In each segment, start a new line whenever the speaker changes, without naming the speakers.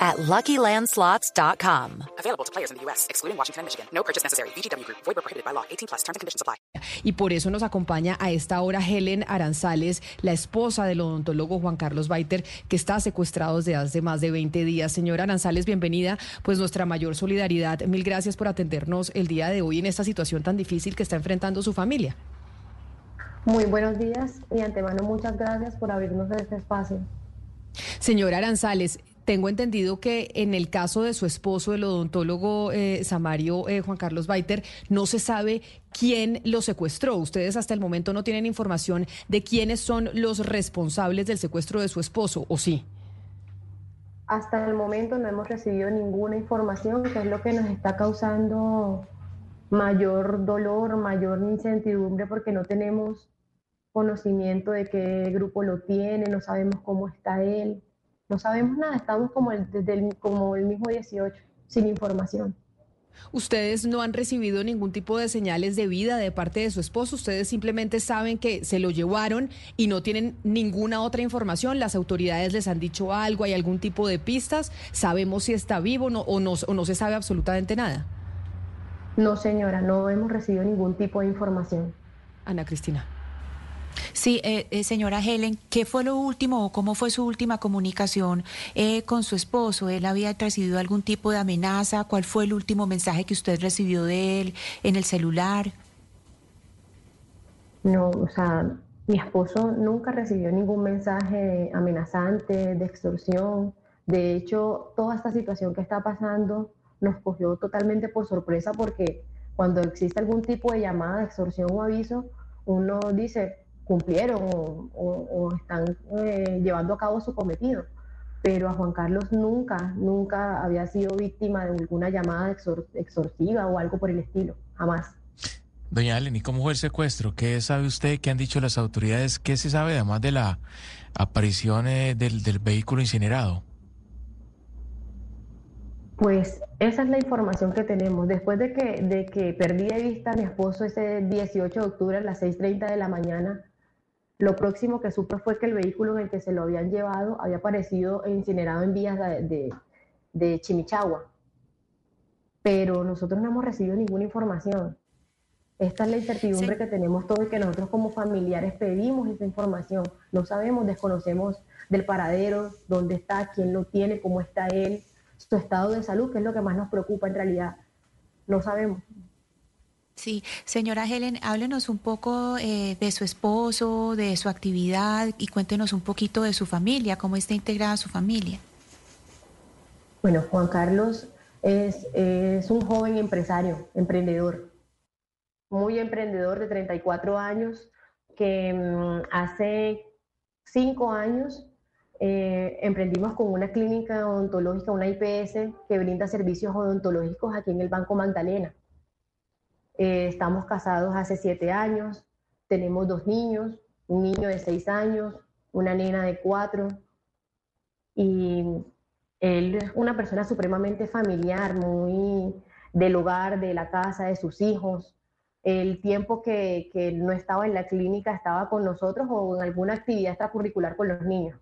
at LuckyLandSlots.com.
Available to players in the U.S., excluding Washington and Michigan. No purchase necessary. VGW Group. Void where prohibited by law. 18 plus. Terms and conditions apply.
Y por eso nos acompaña a esta hora Helen Aranzales, la esposa del odontólogo Juan Carlos Baiter, que está secuestrado desde hace más de 20 días. Señora Aranzales, bienvenida. Pues nuestra mayor solidaridad. Mil gracias por atendernos el día de hoy en esta situación tan difícil que está enfrentando su familia.
Muy buenos días y antemano muchas gracias por abrirnos este espacio.
Señora Aranzales, tengo entendido que en el caso de su esposo, el odontólogo eh, Samario eh, Juan Carlos Baiter, no se sabe quién lo secuestró. Ustedes hasta el momento no tienen información de quiénes son los responsables del secuestro de su esposo, ¿o sí?
Hasta el momento no hemos recibido ninguna información, que es lo que nos está causando mayor dolor, mayor incertidumbre, porque no tenemos conocimiento de qué grupo lo tiene, no sabemos cómo está él. No sabemos nada, estamos como el, desde el, como el mismo 18, sin información.
Ustedes no han recibido ningún tipo de señales de vida de parte de su esposo, ustedes simplemente saben que se lo llevaron y no tienen ninguna otra información. Las autoridades les han dicho algo, hay algún tipo de pistas, sabemos si está vivo o, no, o no se sabe absolutamente nada.
No, señora, no hemos recibido ningún tipo de información.
Ana Cristina.
Sí, eh, eh, señora Helen, ¿qué fue lo último o cómo fue su última comunicación eh, con su esposo? ¿Él había recibido algún tipo de amenaza? ¿Cuál fue el último mensaje que usted recibió de él en el celular?
No, o sea, mi esposo nunca recibió ningún mensaje amenazante, de extorsión. De hecho, toda esta situación que está pasando nos cogió totalmente por sorpresa porque cuando existe algún tipo de llamada de extorsión o aviso, uno dice, cumplieron o, están eh, llevando a cabo su cometido. Pero a Juan Carlos nunca, nunca había sido víctima de alguna llamada exortiva o algo por el estilo, jamás.
Doña Ellen, ¿y cómo fue el secuestro? ¿Qué sabe usted? ¿Qué han dicho las autoridades? ¿Qué se sabe además de la aparición eh, del, del vehículo incinerado?
Pues esa es la información que tenemos. Después de que, de que perdí de vista a mi esposo ese 18 de octubre a las 6.30 de la mañana, lo próximo que supe fue que el vehículo en el que se lo habían llevado había aparecido incinerado en vías de, de, Chimichagua. Pero nosotros no hemos recibido ninguna información. Esta es la incertidumbre que tenemos todos y que nosotros como familiares pedimos esa información. No sabemos, desconocemos del paradero, dónde está, quién lo tiene, cómo está él, su estado de salud, que es lo que más nos preocupa en realidad. No sabemos.
Sí, señora Helen, háblenos un poco eh, de su esposo, de su actividad y cuéntenos un poquito de su familia, cómo está integrada su familia.
Bueno, Juan Carlos es, un joven empresario, emprendedor, muy emprendedor de 34 años, que mm, hace cinco años eh, emprendimos con una clínica odontológica, una IPS, que brinda servicios odontológicos aquí en el Banco Magdalena. Eh, estamos casados hace siete años, tenemos dos niños, un niño de seis años, una nena de cuatro, y él es una persona supremamente familiar, muy del hogar, de la casa, de sus hijos. El tiempo que, que no estaba en la clínica estaba con nosotros o en alguna actividad extracurricular con los niños.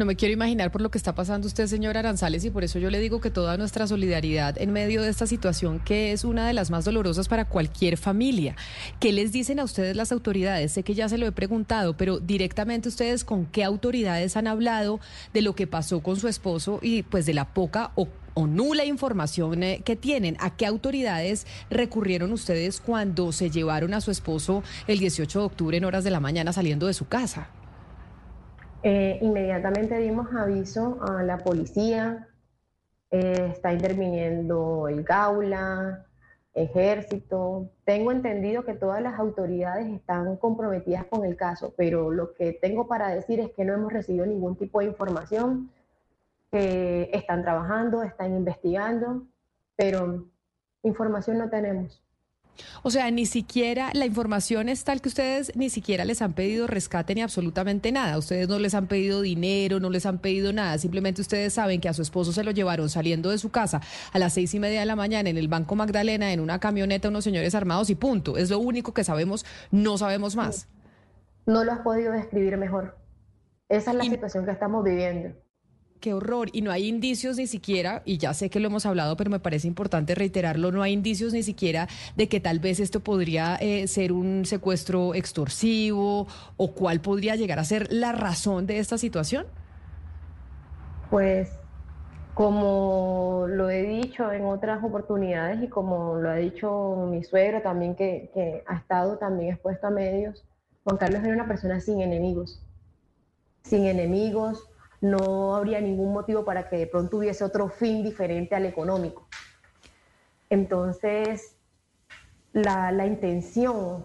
No me quiero imaginar por lo que está pasando usted, señor Aranzales, y por eso yo le digo que toda nuestra solidaridad en medio de esta situación, que es una de las más dolorosas para cualquier familia. ¿Qué les dicen a ustedes las autoridades? Sé que ya se lo he preguntado, pero directamente ustedes con qué autoridades han hablado de lo que pasó con su esposo y pues de la poca o o nula información eh, que tienen. ¿A qué autoridades recurrieron ustedes cuando se llevaron a su esposo el 18 de octubre en horas de la mañana saliendo de su casa?
Eh, inmediatamente dimos aviso a la policía, eh, está interviniendo el Gaula, ejército. Tengo entendido que todas las autoridades están comprometidas con el caso, pero lo que tengo para decir es que no hemos recibido ningún tipo de información, que están trabajando, están investigando, pero información no tenemos.
O sea, ni siquiera la información es tal que ustedes ni siquiera les han pedido rescate ni absolutamente nada. Ustedes no les han pedido dinero, no les han pedido nada. Simplemente ustedes saben que a su esposo se lo llevaron saliendo de su casa a las seis y media de la mañana en el Banco Magdalena en una camioneta unos señores armados y punto. Es lo único que sabemos, no sabemos más.
No lo has podido describir mejor. Esa es la situación que estamos viviendo
qué horror. Y no hay indicios ni siquiera, y ya sé que lo hemos hablado, pero me parece importante reiterarlo, no hay indicios ni siquiera de que tal vez esto podría eh, ser un secuestro extorsivo o cuál podría llegar a ser la razón de esta situación.
Pues como lo he dicho en otras oportunidades y como lo ha dicho mi suegro también que, que ha estado también expuesto a medios, Juan Carlos era una persona sin enemigos, sin enemigos, no habría ningún motivo para que de pronto hubiese otro fin diferente al económico. Entonces, la, la intención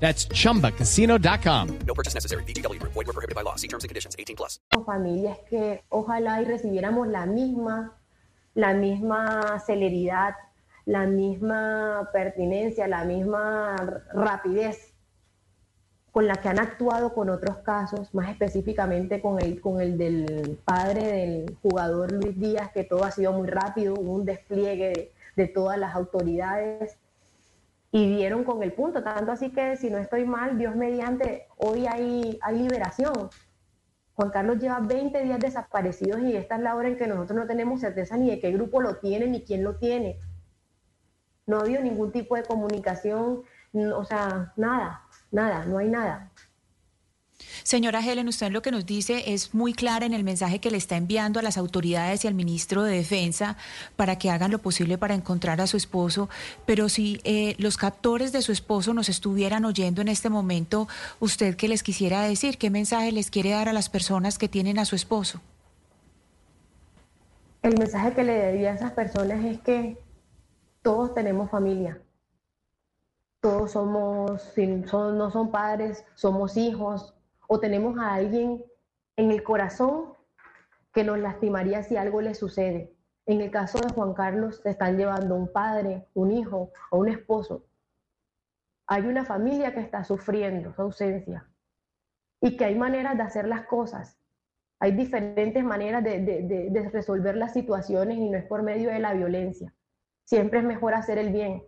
That's chumbacasino.com.
No purchase necessary. VGW Group. Void were prohibited by law. See terms and conditions. 18 plus.
familias que ojalá y recibiéramos la misma, la misma celeridad, la misma pertinencia, la misma rapidez con la que han actuado con otros casos, más específicamente con el, con el del padre del jugador Luis Díaz, que todo ha sido muy rápido, un despliegue de, de todas las autoridades y dieron con el punto, tanto así que si no estoy mal, Dios mediante, hoy hay, hay liberación. Juan Carlos lleva 20 días desaparecidos y esta es la hora en que nosotros no tenemos certeza ni de qué grupo lo tiene ni quién lo tiene. No ha habido ningún tipo de comunicación, o sea, nada, nada, no hay nada.
Señora Helen, usted lo que nos dice es muy clara en el mensaje que le está enviando a las autoridades y al ministro de Defensa para que hagan lo posible para encontrar a su esposo. Pero si eh, los captores de su esposo nos estuvieran oyendo en este momento, ¿usted qué les quisiera decir? ¿Qué mensaje les quiere dar a las personas que tienen a su esposo?
El mensaje que le daría a esas personas es que todos tenemos familia. Todos somos, no son padres, somos hijos, o tenemos a alguien en el corazón que nos lastimaría si algo le sucede. En el caso de Juan Carlos, se están llevando un padre, un hijo o un esposo. Hay una familia que está sufriendo su ausencia y que hay maneras de hacer las cosas. Hay diferentes maneras de, de resolver las situaciones y no es por medio de la violencia. Siempre es mejor hacer el bien.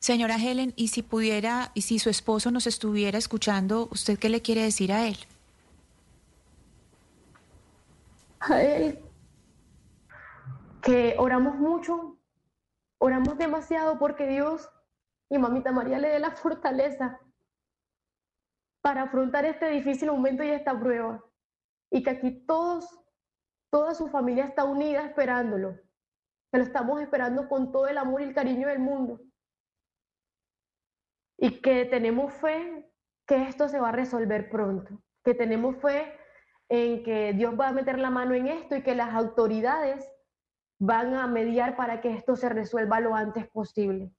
Señora Helen, y si pudiera, y si su esposo nos estuviera escuchando, ¿usted qué le quiere decir a él?
A él que oramos mucho, oramos demasiado porque Dios y mamita María le dé la fortaleza para afrontar este difícil momento y esta prueba. Y que aquí todos, toda su familia está unida esperándolo. Que lo estamos esperando con todo el amor y el cariño del mundo y que tenemos fe que esto se va a resolver pronto, que tenemos fe en que Dios va a meter la mano en esto y que las autoridades van a mediar para que esto se resuelva lo antes posible.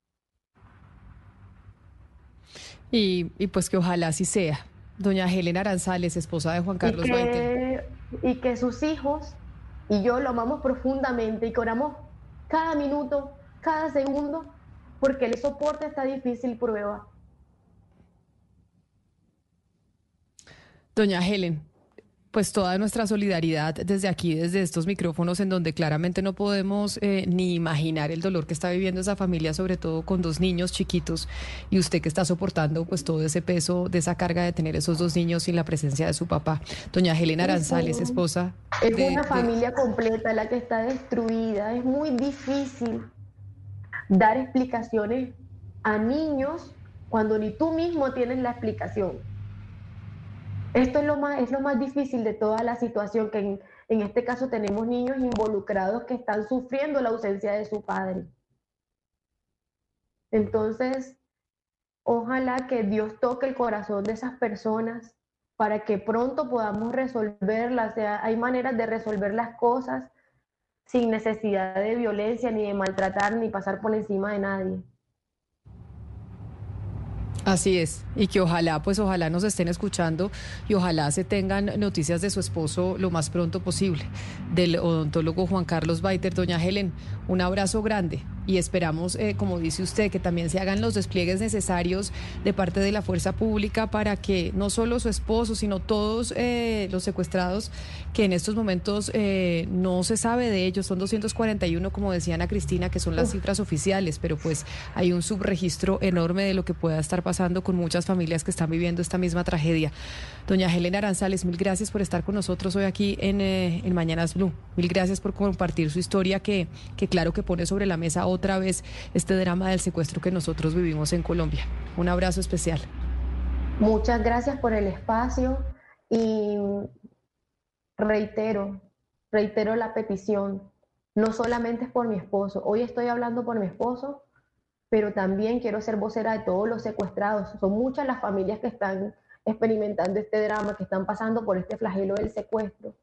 Y, pues que ojalá así sea. Doña Helena Aranzales, esposa de Juan Carlos
y que, Y que sus hijos y yo lo amamos profundamente y que oramos cada minuto, cada segundo, porque el soporte está difícil prueba.
Doña Helen, pues toda nuestra solidaridad desde aquí, desde estos micrófonos en donde claramente no podemos eh, ni imaginar el dolor que está viviendo esa familia, sobre todo con dos niños chiquitos y usted que está soportando pues todo ese peso de esa carga de tener esos dos niños sin la presencia de su papá. Doña Helen Aranzales, esposa.
Es una familia completa la que está destruida, es muy difícil dar explicaciones a niños cuando ni tú mismo tienes la explicación. Esto es lo más, es lo más difícil de toda la situación, que en, este caso tenemos niños involucrados que están sufriendo la ausencia de su padre. Entonces, Ojalá que Dios toque el corazón de esas personas para que pronto podamos resolverlas. Hay maneras de resolver las cosas sin necesidad de violencia, ni de maltratar, ni pasar por encima de nadie.
Así es, y que ojalá, pues ojalá nos estén escuchando y ojalá se tengan noticias de su esposo lo más pronto posible, del odontólogo Juan Carlos Baiter. Doña Helen, un abrazo grande y esperamos, eh, como dice usted, que también se hagan los despliegues necesarios de parte de la fuerza pública para que no solo su esposo, sino todos eh, los secuestrados, que en estos momentos eh, no se sabe de ellos, son 241, como decía Ana Cristina, que son las cifras oficiales, pero pues hay un subregistro enorme de lo que pueda estar pasando con muchas familias que están viviendo esta misma tragedia. Doña Helena Aranzales, mil gracias por estar con nosotros hoy aquí en, en Mañanas Blue. Mil gracias por compartir su historia que, que claro que pone sobre la mesa otra vez este drama del secuestro que nosotros vivimos en Colombia. Un abrazo especial.
Muchas gracias por el espacio y reitero, reitero la petición. No solamente es por mi esposo. Hoy estoy hablando por mi esposo, pero también quiero ser vocera de todos los secuestrados. Son muchas las familias que están experimentando este drama, que están pasando por este flagelo del secuestro.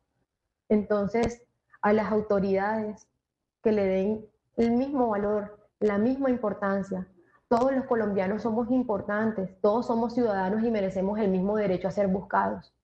Entonces, a las autoridades que le den el mismo valor, la misma importancia. Todos los colombianos somos importantes, todos somos ciudadanos y merecemos el mismo derecho a ser buscados.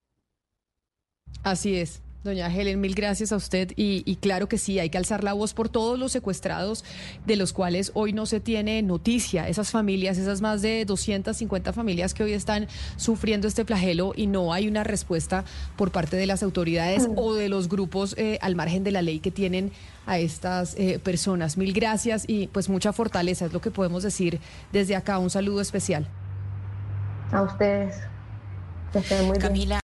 Así es. Doña Helen, mil gracias a usted y, claro que sí, hay que alzar la voz por todos los secuestrados de los cuales hoy no se tiene noticia, esas familias, esas más de 250 familias que hoy están sufriendo este flagelo y no hay una respuesta por parte de las autoridades mm. o de los grupos eh, al margen de la ley que tienen a estas eh, personas. Mil gracias y pues mucha fortaleza es lo que podemos decir desde acá. Un saludo especial.
A ustedes.
Camila.